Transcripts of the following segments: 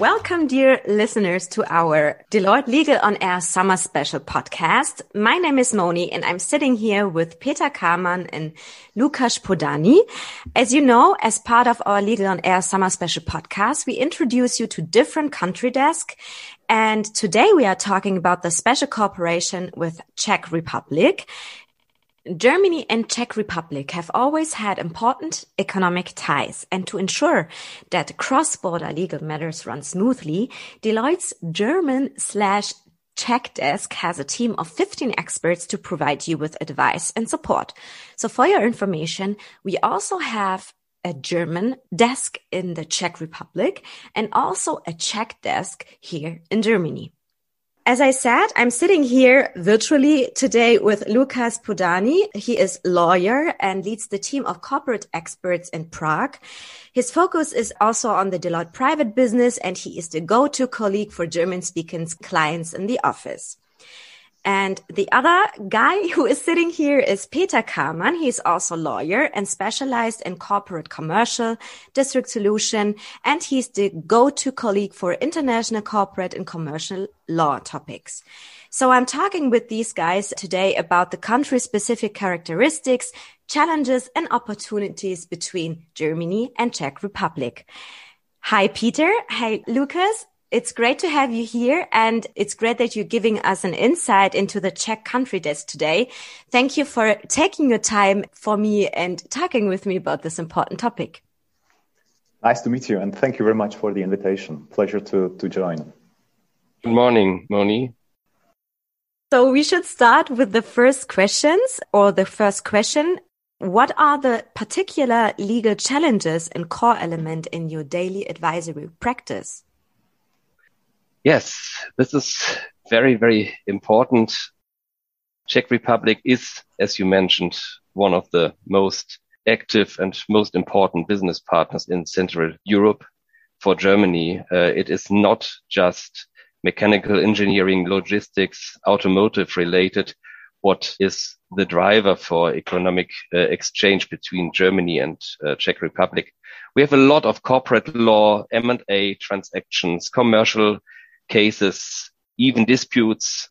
Welcome, dear listeners, to our Deloitte Legal on Air Summer Special podcast. My name is Moni and I'm sitting here with Peter Karmann and Lukas Poddany. As you know, as part of our Legal on Air Summer Special podcast, we introduce you to different country desk. And today we are talking about the special cooperation with Czech Republic. Germany and Czech Republic have always had important economic ties, and to ensure that cross-border legal matters run smoothly, Deloitte's German slash Czech desk has a team of 15 experts to provide you with advice and support. So for your information, we also have a German desk in the Czech Republic and also a Czech desk here in Germany. As I said, I'm sitting here virtually today with Lukas Poddany. He is lawyer and leads the team of corporate experts in Prague. His focus is also on the Deloitte private business and he is the go-to colleague for German speaking clients in the office. And the other guy who is sitting here is Peter Karmann. He's also a lawyer and specialized in corporate commercial district solution. And he's the go-to colleague for international corporate and commercial law topics. So I'm talking with these guys today about the country specific characteristics, challenges and opportunities between Germany and Czech Republic. Hi, Peter. Hi, Lukas. It's great to have you here and it's great that you're giving us an insight into the Czech country desk today. Thank you for taking your time for me and talking with me about this important topic. Nice to meet you and thank you very much for the invitation. Pleasure to, to join. Good morning, Moni. So we should start with the first questions or the first question. What are the particular legal challenges and core element in your daily advisory practice? Yes, this is very, very important. Czech Republic is, as you mentioned, one of the most active and most important business partners in Central Europe for Germany. Uh, it is not just mechanical engineering, logistics, automotive related. What is the driver for economic uh, exchange between Germany and uh, Czech Republic? We have a lot of corporate law, M&A transactions, commercial cases, even disputes,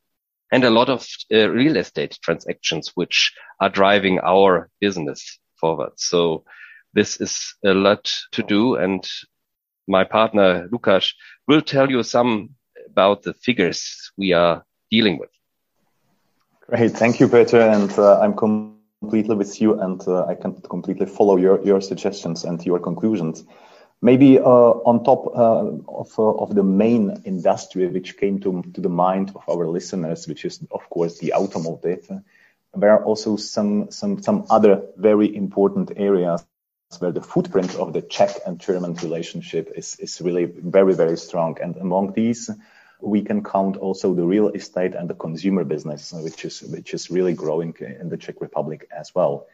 and a lot of uh, real estate transactions, which are driving our business forward. So this is a lot to do. And my partner, Lukas, will tell you some about the figures we are dealing with. Great. Thank you, Peter. And uh, I'm completely with you and uh, I can completely follow your, your suggestions and your conclusions. Maybe uh, on top uh, of, uh, of the main industry which came to, to the mind of our listeners, which is of course the automotive, there are also some, some, some other very important areas where the footprint of the Czech and German relationship is, is really very, very strong. And among these, we can count also the real estate and the consumer business, which is, which is really growing in the Czech Republic as well.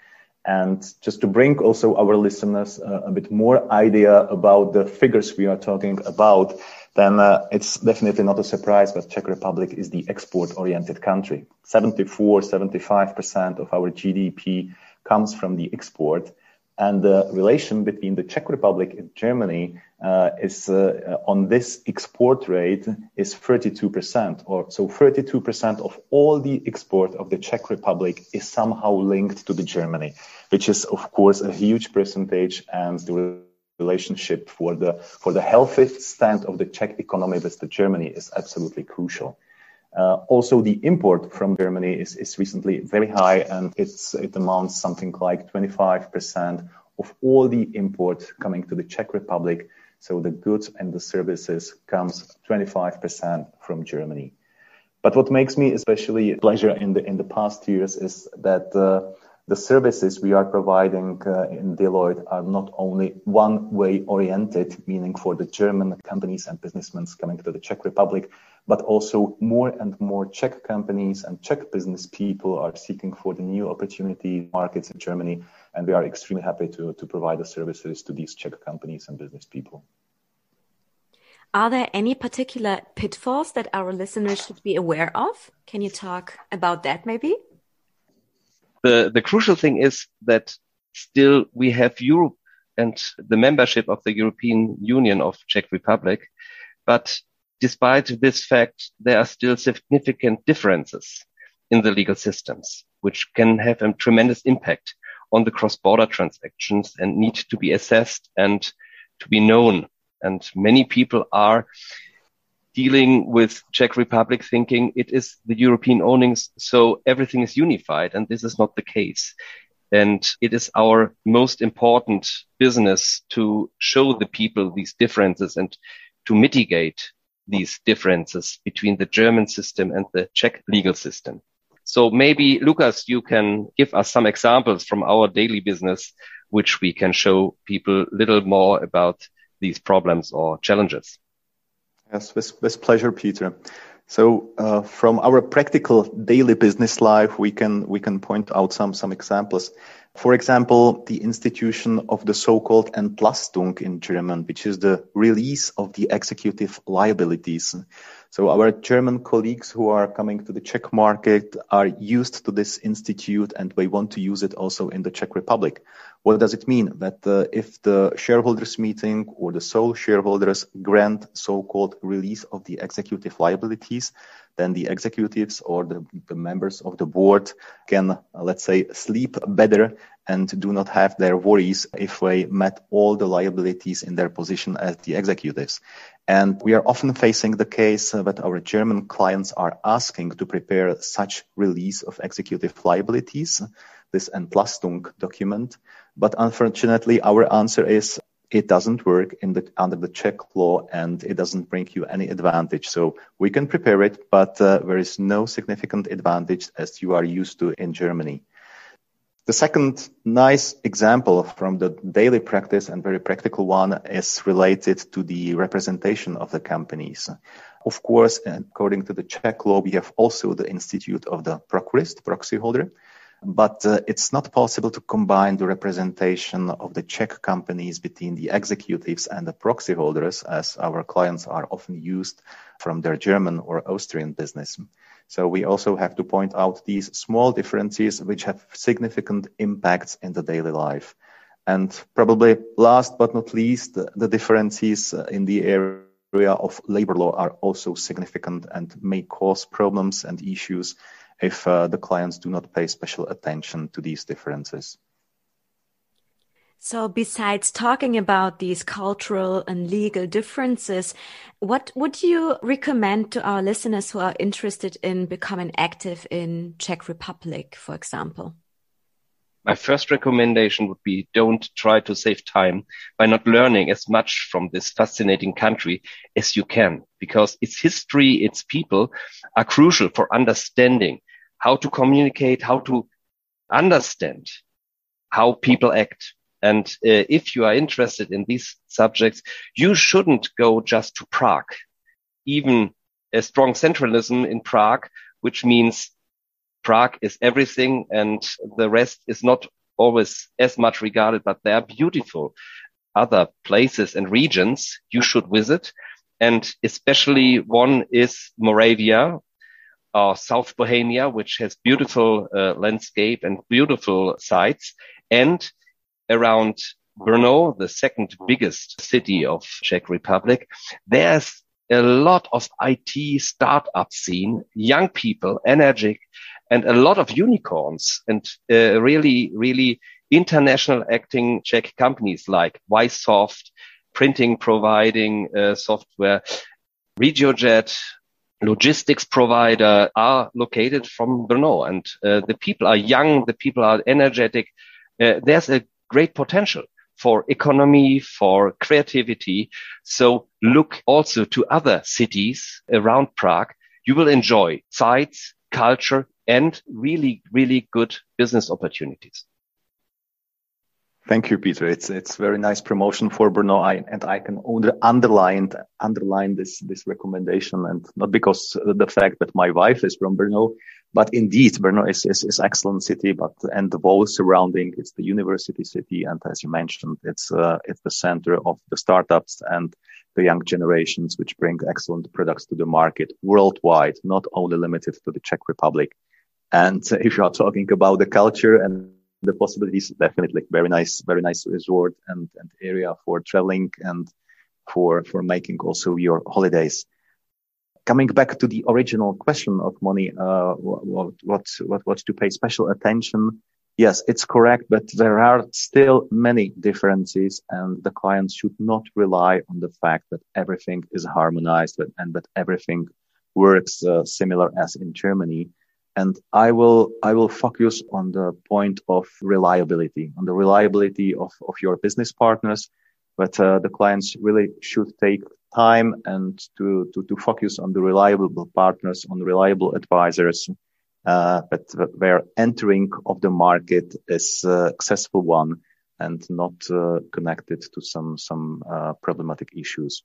And just to bring also our listeners uh, a bit more idea about the figures we are talking about, then uh, it's definitely not a surprise that Czech Republic is the export-oriented country. 74, 75% of our GDP comes from the export. And the relation between the Czech Republic and Germany uh, is uh, on this export rate is 32%, or so 32% of all the export of the Czech Republic is somehow linked to the Germany, which is of course a huge percentage and the relationship for the for the healthy stand of the Czech economy with the Germany is absolutely crucial. Uh, also, the import from Germany is, is recently very high, and it amounts something like 25% of all the import coming to the Czech Republic. So the goods and the services comes 25% from Germany. But what makes me especially pleasure in the in the past years is that uh, the services we are providing uh, in Deloitte are not only one way oriented, meaning for the German companies and businessmen coming to the Czech Republic, but also more and more Czech companies and Czech business people are seeking for the new opportunity markets in Germany. And we are extremely happy to, to provide the services to these Czech companies and business people. Are there any particular pitfalls that our listeners should be aware of? Can you talk about that maybe? The, the crucial thing is that still we have Europe and the membership of the European Union of Czech Republic. But despite this fact, there are still significant differences in the legal systems, which can have a tremendous impact on the cross-border transactions and need to be assessed and to be known. And many people are dealing with Czech Republic thinking it is the European ownings, so everything is unified. And this is not the case. And it is our most important business to show the people these differences and to mitigate these differences between the German system and the Czech legal system. So maybe Lukas, you can give us some examples from our daily business, which we can show people little more about these problems or challenges. Yes, with, with pleasure, Peter. So uh, from our practical daily business life, we can we can point out some some examples. For example, the institution of the so-called Entlastung in German, which is the release of the executive liabilities. So our German colleagues who are coming to the Czech market are used to this institute and they want to use it also in the Czech Republic. What does it mean? That uh, if the shareholders meeting or the sole shareholders grant so-called release of the executive liabilities, then the executives or the, the members of the board can, let's say, sleep better and do not have their worries if they met all the liabilities in their position as the executives. And we are often facing the case that our German clients are asking to prepare such release of executive liabilities, this Entlastung document. But unfortunately, our answer is it doesn't work in the, under the Czech law and it doesn't bring you any advantage. So we can prepare it, but uh, there is no significant advantage as you are used to in Germany. The second nice example from the daily practice and very practical one is related to the representation of the companies. Of course, according to the Czech law, we have also the institute of the procurist, proxy holder, but uh, it's not possible to combine the representation of the Czech companies between the executives and the proxy holders as our clients are often used from their German or Austrian business. So we also have to point out these small differences which have significant impacts in the daily life. And probably last but not least, the differences in the area of labor law are also significant and may cause problems and issues if uh, the clients do not pay special attention to these differences. So besides talking about these cultural and legal differences, what would you recommend to our listeners who are interested in becoming active in Czech Republic, for example? My first recommendation would be don't try to save time by not learning as much from this fascinating country as you can, because its history, its people are crucial for understanding how to communicate, how to understand how people act and uh, if you are interested in these subjects, you shouldn't go just to Prague. Even a strong centralism in Prague, which means Prague is everything and the rest is not always as much regarded, but there are beautiful other places and regions you should visit. And especially one is Moravia, or South Bohemia, which has beautiful uh, landscape and beautiful sites. And around Brno, the second biggest city of Czech Republic, there's a lot of IT startup scene, young people, energetic, and a lot of unicorns and uh, really, really international acting Czech companies like Y Soft, printing providing uh, software, Regiojet, logistics provider are located from Brno and uh, the people are young, the people are energetic. Uh, there's a great potential for economy, for creativity. So look also to other cities around Prague. You will enjoy sites, culture, and really, really good business opportunities. Thank you, Peter. It's it's very nice promotion for Brno, I, and I can underline underline this this recommendation, and not because the fact that my wife is from Brno, but indeed Brno is is, is excellent city, but and the whole surrounding, it's the university city, and as you mentioned, it's uh, it's the center of the startups and the young generations, which bring excellent products to the market worldwide, not only limited to the Czech Republic. And if you are talking about the culture and the possibilities definitely very nice very nice resort and, and area for traveling and for, for making also your holidays. Coming back to the original question of Moni, uh, what, what, what, what to pay special attention. Yes, it's correct, but there are still many differences and the clients should not rely on the fact that everything is harmonized and that everything works uh, similar as in Germany. And I will, I will focus on the point of reliability, on the reliability of, of your business partners. But uh, the clients really should take time and to, to, to focus on the reliable partners, on reliable advisors, uh, but where entering of the market is a successful one and not uh, connected to some, some uh, problematic issues.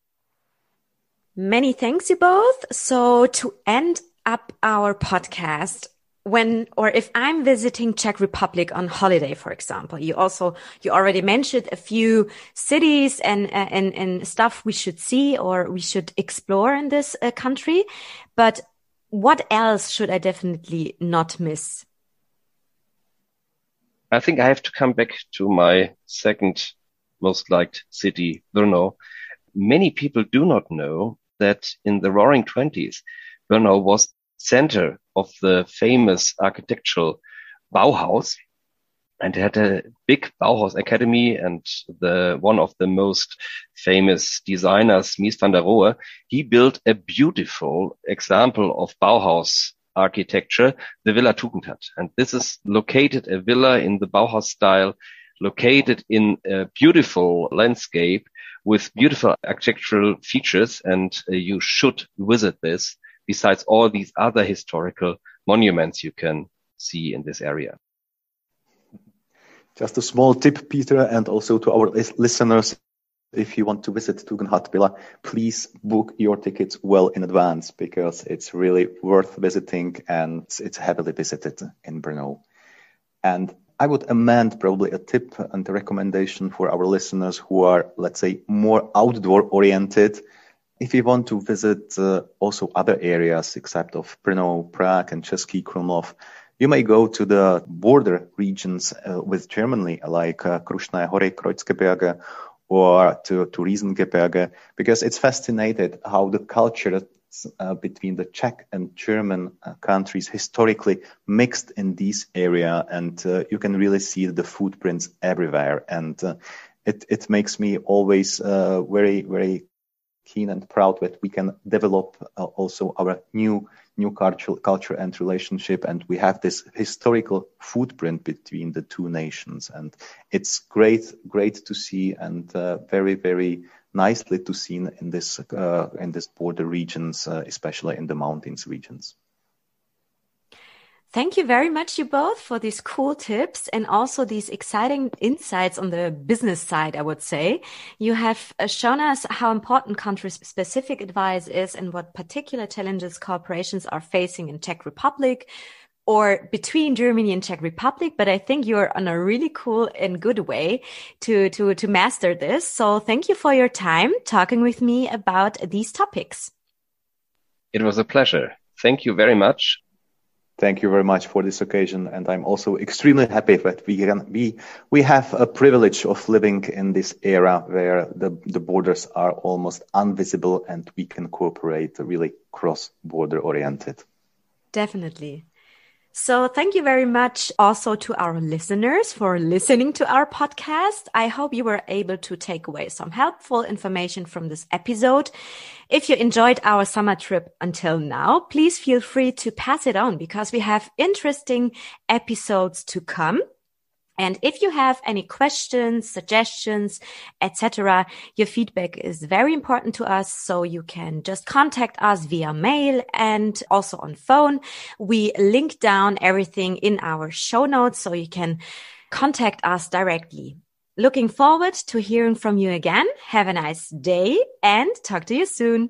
Many thanks you both. So to end up our podcast, when or if I'm visiting Czech Republic on holiday, for example, you also you already mentioned a few cities and and and stuff we should see or we should explore in this uh, country. But what else should I definitely not miss? I think I have to come back to my second most liked city, Brno. Many people do not know that in the Roaring Twenties, Brno was center of the famous architectural Bauhaus and had a big Bauhaus Academy and the one of the most famous designers, Mies van der Rohe, he built a beautiful example of Bauhaus architecture, the Villa Tugendhat. And this is located a villa in the Bauhaus style, located in a beautiful landscape with beautiful architectural features. And uh, you should visit this besides all these other historical monuments you can see in this area. Just a small tip, Peter, and also to our listeners. If you want to visit Tugendhat please book your tickets well in advance because it's really worth visiting and it's heavily visited in Brno. And I would amend probably a tip and a recommendation for our listeners who are, let's say, more outdoor oriented if you want to visit uh, also other areas except of Brno, Prague, and Český Krumlov, you may go to the border regions uh, with Germany, like uh, Krušné hory, Erzgebirge, or to, to Riesengebirge, because it's fascinating how the culture uh, between the Czech and German uh, countries historically mixed in this area, and uh, you can really see the footprints everywhere. And uh, it it makes me always uh, very very keen and proud that we can develop uh, also our new new culture, culture and relationship. And we have this historical footprint between the two nations. And it's great great to see and uh, very very nicely to see in this uh, in this border regions uh, especially in the mountains regions Thank you very much, you both, for these cool tips and also these exciting insights on the business side, I would say. You have uh, shown us how important country specific advice is and what particular challenges corporations are facing in Czech Republic or between Germany and Czech Republic. But I think you're on a really cool and good way to, to, to master this. So thank you for your time talking with me about these topics. It was a pleasure. Thank you very much. Thank you very much for this occasion. And I'm also extremely happy that we can we we have a privilege of living in this era where the, the borders are almost invisible and we can cooperate really cross border oriented. Definitely. So thank you very much also to our listeners for listening to our podcast. I hope you were able to take away some helpful information from this episode. If you enjoyed our summer trip until now, please feel free to pass it on because we have interesting episodes to come. And if you have any questions, suggestions, etc., your feedback is very important to us. So you can just contact us via mail and also on phone. We link down everything in our show notes so you can contact us directly. Looking forward to hearing from you again. Have a nice day and talk to you soon.